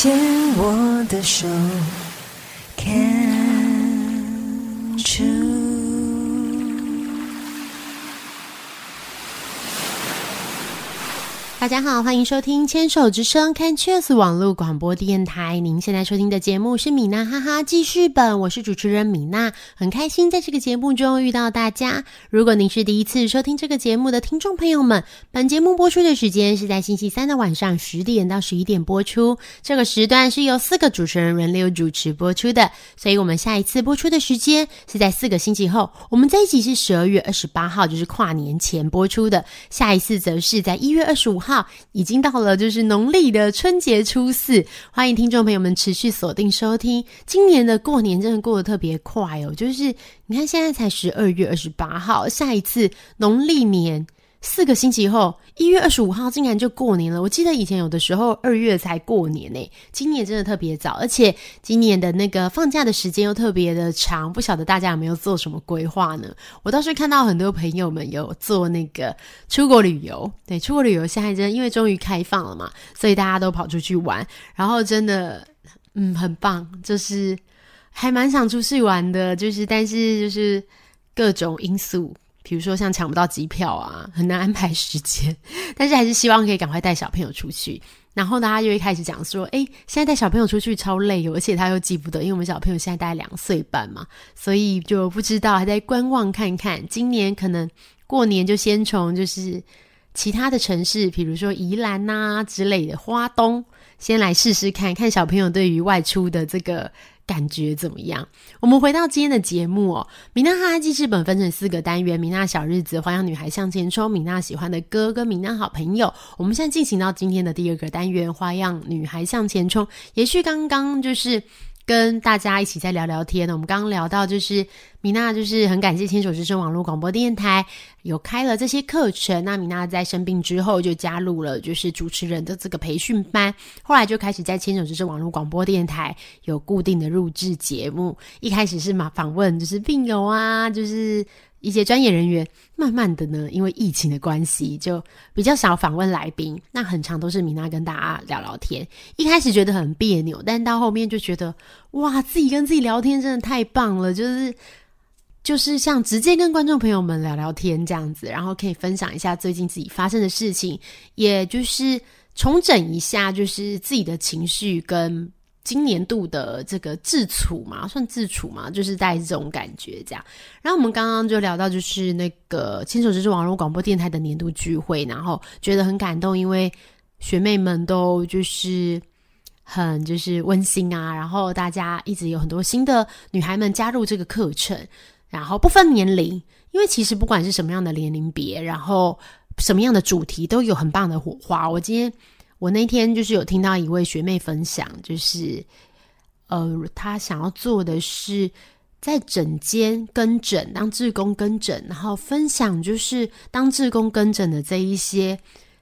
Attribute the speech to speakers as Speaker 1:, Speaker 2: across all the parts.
Speaker 1: 牵我的手。
Speaker 2: 大家好，欢迎收听《牵手之声》看 Cheers 网络广播电台。您现在收听的节目是米娜哈哈记事本，我是主持人米娜，很开心在这个节目中遇到大家。如果您是第一次收听这个节目的听众朋友们，本节目播出的时间是在星期三的晚上十点到十一点播出，这个时段是由四个主持人轮流主持播出的，所以我们下一次播出的时间是在四个星期后。我们这一集是十二月二十八号，就是跨年前播出的，下一次则是在一月二十五号。号已经到了，就是农历的春节初四，欢迎听众朋友们持续锁定收听。今年的过年真的过得特别快哦，就是你看现在才十二月二十八号，下一次农历年。四个星期后，一月二十五号竟然就过年了。我记得以前有的时候二月才过年呢，今年真的特别早，而且今年的那个放假的时间又特别的长。不晓得大家有没有做什么规划呢？我倒是看到很多朋友们有做那个出国旅游，对，出国旅游现在真的因为终于开放了嘛，所以大家都跑出去玩，然后真的嗯很棒，就是还蛮想出去玩的，就是但是就是各种因素。比如说像抢不到机票啊，很难安排时间，但是还是希望可以赶快带小朋友出去。然后大家就会开始讲说，哎，现在带小朋友出去超累，而且他又记不得，因为我们小朋友现在大概两岁半嘛，所以就不知道，还在观望看看。今年可能过年就先从就是其他的城市，比如说宜兰呐之类的花东，先来试试看看小朋友对于外出的这个。感觉怎么样？我们回到今天的节目哦。米娜哈哈记事本分成四个单元：米娜小日子、花样女孩向前冲、米娜喜欢的歌跟米娜好朋友。我们现在进行到今天的第二个单元：花样女孩向前冲。也许刚刚就是。跟大家一起在聊聊天呢。我们刚刚聊到，就是米娜，就是很感谢牵手之声网络广播电台有开了这些课程。那米娜在生病之后就加入了就是主持人的这个培训班，后来就开始在牵手之声网络广播电台有固定的录制节目。一开始是嘛访问，就是病友啊，就是。一些专业人员，慢慢的呢，因为疫情的关系，就比较少访问来宾。那很长都是米娜跟大家聊聊天。一开始觉得很别扭，但到后面就觉得，哇，自己跟自己聊天真的太棒了，就是就是像直接跟观众朋友们聊聊天这样子，然后可以分享一下最近自己发生的事情，也就是重整一下，就是自己的情绪跟。今年度的这个自处嘛，算自处嘛，就是带这种感觉这样。然后我们刚刚就聊到，就是那个牵手之是网络广播电台的年度聚会，然后觉得很感动，因为学妹们都就是很就是温馨啊，然后大家一直有很多新的女孩们加入这个课程，然后不分年龄，因为其实不管是什么样的年龄别，然后什么样的主题，都有很棒的火花。我今天。我那天就是有听到一位学妹分享，就是呃，她想要做的是在诊间跟诊，当志工跟诊，然后分享就是当志工跟诊的这一些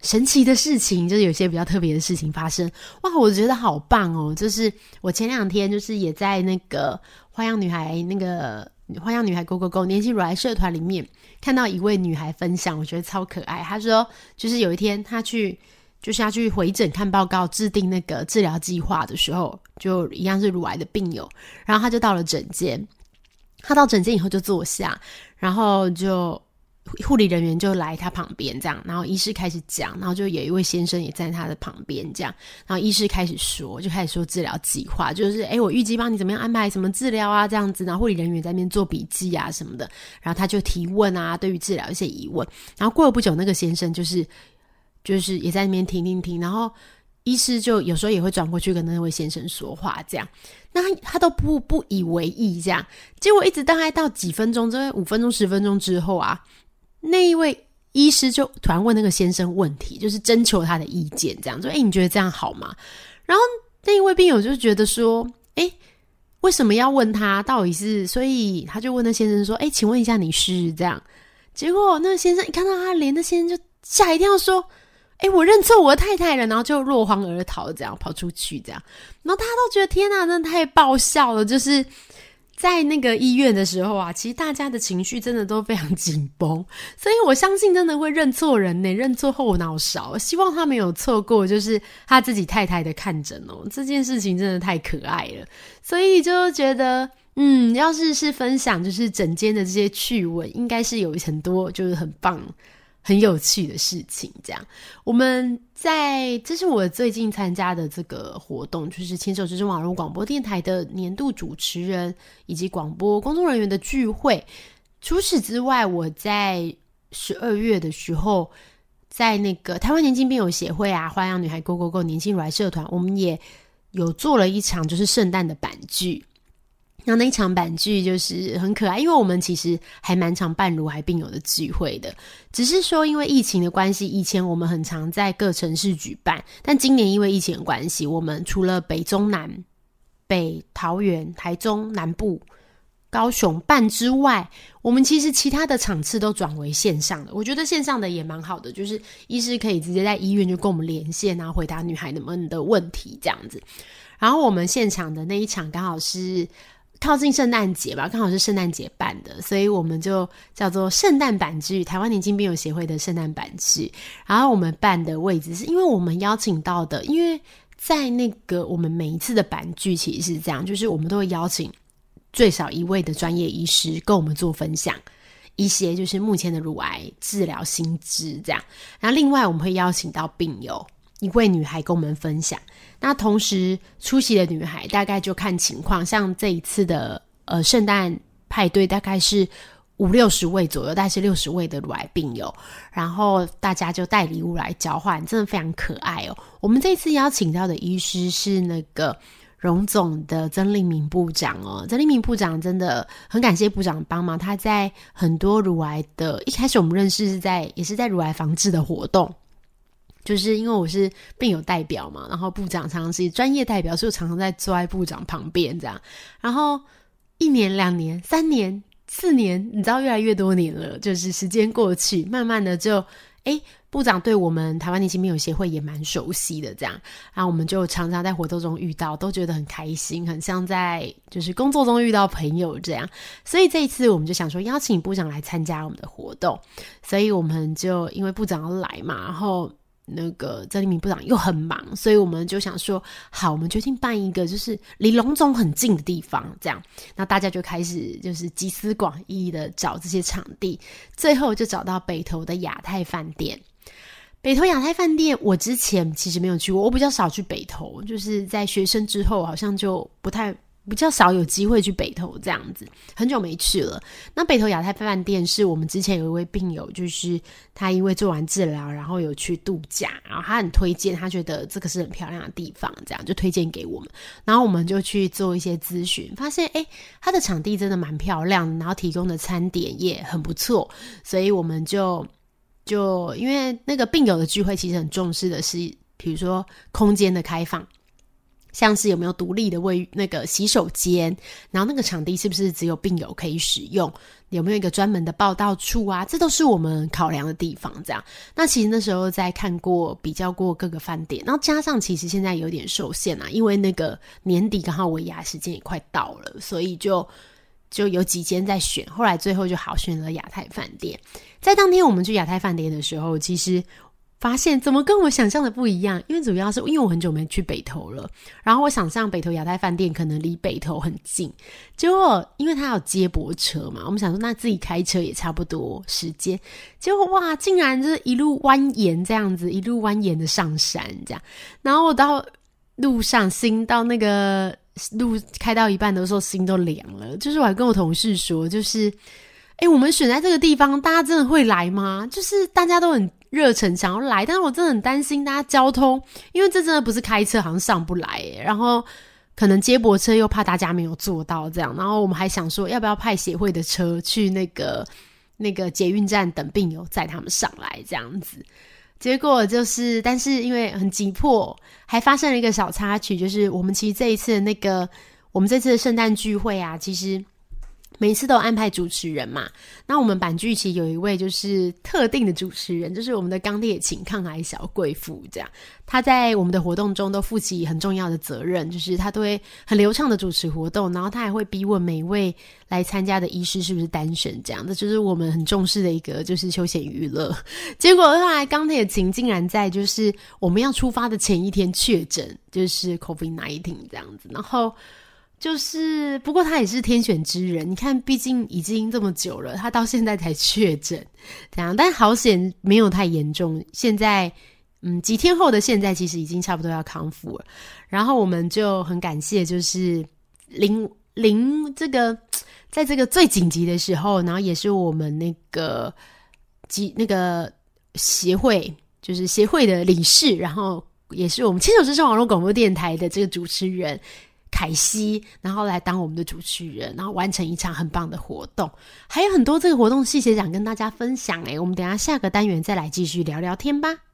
Speaker 2: 神奇的事情，就是有些比较特别的事情发生。哇，我觉得好棒哦！就是我前两天就是也在那个花样女孩那个花样女孩 Go Go Go 年轻乳癌社团里面看到一位女孩分享，我觉得超可爱。她说，就是有一天她去。就是要去回诊看报告、制定那个治疗计划的时候，就一样是乳癌的病友，然后他就到了诊间。他到诊间以后就坐下，然后就护理人员就来他旁边，这样，然后医师开始讲，然后就有一位先生也在他的旁边，这样，然后医师开始说，就开始说治疗计划，就是哎，我预计帮你怎么样安排什么治疗啊，这样子，然后护理人员在那边做笔记啊什么的，然后他就提问啊，对于治疗一些疑问，然后过了不久，那个先生就是。就是也在那边听听听，然后医师就有时候也会转过去跟那位先生说话，这样，那他都不不以为意，这样，结果一直大概到几分钟，这五分钟十分钟之后啊，那一位医师就突然问那个先生问题，就是征求他的意见，这样说，哎，你觉得这样好吗？然后那一位病友就觉得说，哎，为什么要问他？到底是？所以他就问那先生说：“哎，请问一下，你是这样？”结果那个先生一看到他脸，那先生就吓一跳，说：“哎，我认错我太太了。”然后就落荒而逃，这样跑出去，这样。然后大家都觉得天哪，真的太爆笑了，就是。在那个医院的时候啊，其实大家的情绪真的都非常紧绷，所以我相信真的会认错人呢，认错后脑勺。希望他没有错过，就是他自己太太的看诊哦，这件事情真的太可爱了，所以就觉得，嗯，要是是分享就是整间的这些趣闻，应该是有很多就是很棒。很有趣的事情，这样我们在这是我最近参加的这个活动，就是牵手之声网络广播电台的年度主持人以及广播工作人员的聚会。除此之外，我在十二月的时候，在那个台湾年轻病友协会啊，花样女孩 Go Go Go 年轻乳癌社团，我们也有做了一场就是圣诞的版剧。那那一场板剧就是很可爱，因为我们其实还蛮常办乳癌病友的聚会的，只是说因为疫情的关系，以前我们很常在各城市举办，但今年因为疫情的关系，我们除了北中南、北桃园、台中南部、高雄办之外，我们其实其他的场次都转为线上的。我觉得线上的也蛮好的，就是医师可以直接在医院就跟我们连线，然后回答女孩们的问题这样子。然后我们现场的那一场刚好是。靠近圣诞节吧，刚好是圣诞节办的，所以我们就叫做圣诞版剧，台湾年轻病友协会的圣诞版剧。然后我们办的位置是因为我们邀请到的，因为在那个我们每一次的版剧其实是这样，就是我们都会邀请最少一位的专业医师跟我们做分享一些就是目前的乳癌治疗新知这样。然后另外我们会邀请到病友。一位女孩跟我们分享，那同时出席的女孩大概就看情况，像这一次的呃圣诞派对大概是五六十位左右，大概是六十位的乳癌病友，然后大家就带礼物来交换，真的非常可爱哦。我们这次邀请到的医师是那个荣总的曾立明部长哦，曾立明部长真的很感谢部长帮忙，他在很多乳癌的一开始我们认识是在也是在乳癌防治的活动。就是因为我是病友代表嘛，然后部长常常是专业代表，所以我常常在坐在部长旁边这样。然后一年、两年、三年、四年，你知道越来越多年了，就是时间过去，慢慢的就哎，部长对我们台湾年轻病友协会也蛮熟悉的这样。然后我们就常常在活动中遇到，都觉得很开心，很像在就是工作中遇到朋友这样。所以这一次我们就想说邀请部长来参加我们的活动，所以我们就因为部长要来嘛，然后。那个曾立明部长又很忙，所以我们就想说，好，我们决定办一个就是离龙总很近的地方，这样，那大家就开始就是集思广益的找这些场地，最后就找到北投的亚太饭店。北投亚太饭店，我之前其实没有去过，我比较少去北投，就是在学生之后，好像就不太。比较少有机会去北投这样子，很久没去了。那北投亚太饭店是我们之前有一位病友，就是他因为做完治疗，然后有去度假，然后他很推荐，他觉得这个是很漂亮的地方，这样就推荐给我们。然后我们就去做一些咨询，发现诶，他的场地真的蛮漂亮，然后提供的餐点也很不错，所以我们就就因为那个病友的聚会，其实很重视的是，比如说空间的开放。像是有没有独立的卫那个洗手间，然后那个场地是不是只有病友可以使用？有没有一个专门的报道处啊？这都是我们考量的地方。这样，那其实那时候在看过比较过各个饭店，然后加上其实现在有点受限啊，因为那个年底刚好尾牙时间也快到了，所以就就有几间在选，后来最后就好选了亚太饭店。在当天我们去亚太饭店的时候，其实。发现怎么跟我想象的不一样？因为主要是因为我很久没去北投了，然后我想象北投亚太饭店可能离北投很近，结果因为它有接驳车嘛，我们想说那自己开车也差不多时间，结果哇，竟然就是一路蜿蜒这样子，一路蜿蜒的上山这样，然后我到路上心到那个路开到一半的时候心都凉了，就是我还跟我同事说，就是哎，我们选在这个地方，大家真的会来吗？就是大家都很。热忱想要来，但是我真的很担心大家交通，因为这真的不是开车，好像上不来。然后可能接驳车又怕大家没有坐到这样，然后我们还想说要不要派协会的车去那个那个捷运站等病友载他们上来这样子。结果就是，但是因为很急迫，还发生了一个小插曲，就是我们其实这一次的那个我们这次的圣诞聚会啊，其实。每次都安排主持人嘛，那我们版剧其有一位就是特定的主持人，就是我们的钢铁琴抗癌小贵妇，这样他在我们的活动中都负起很重要的责任，就是他都会很流畅的主持活动，然后他还会逼问每一位来参加的医师是不是单身，这样这就是我们很重视的一个就是休闲娱乐。结果后来钢铁琴竟然在就是我们要出发的前一天确诊，就是 COVID nineteen 这样子，然后。就是，不过他也是天选之人。你看，毕竟已经这么久了，他到现在才确诊，这样，但好险没有太严重。现在，嗯，几天后的现在，其实已经差不多要康复了。然后我们就很感谢，就是临临这个，在这个最紧急的时候，然后也是我们那个几那个协会，就是协会的理事，然后也是我们牵手之声网络广播电台的这个主持人。凯西，然后来当我们的主持人，然后完成一场很棒的活动，还有很多这个活动细节想跟大家分享诶，我们等下下个单元再来继续聊聊天吧。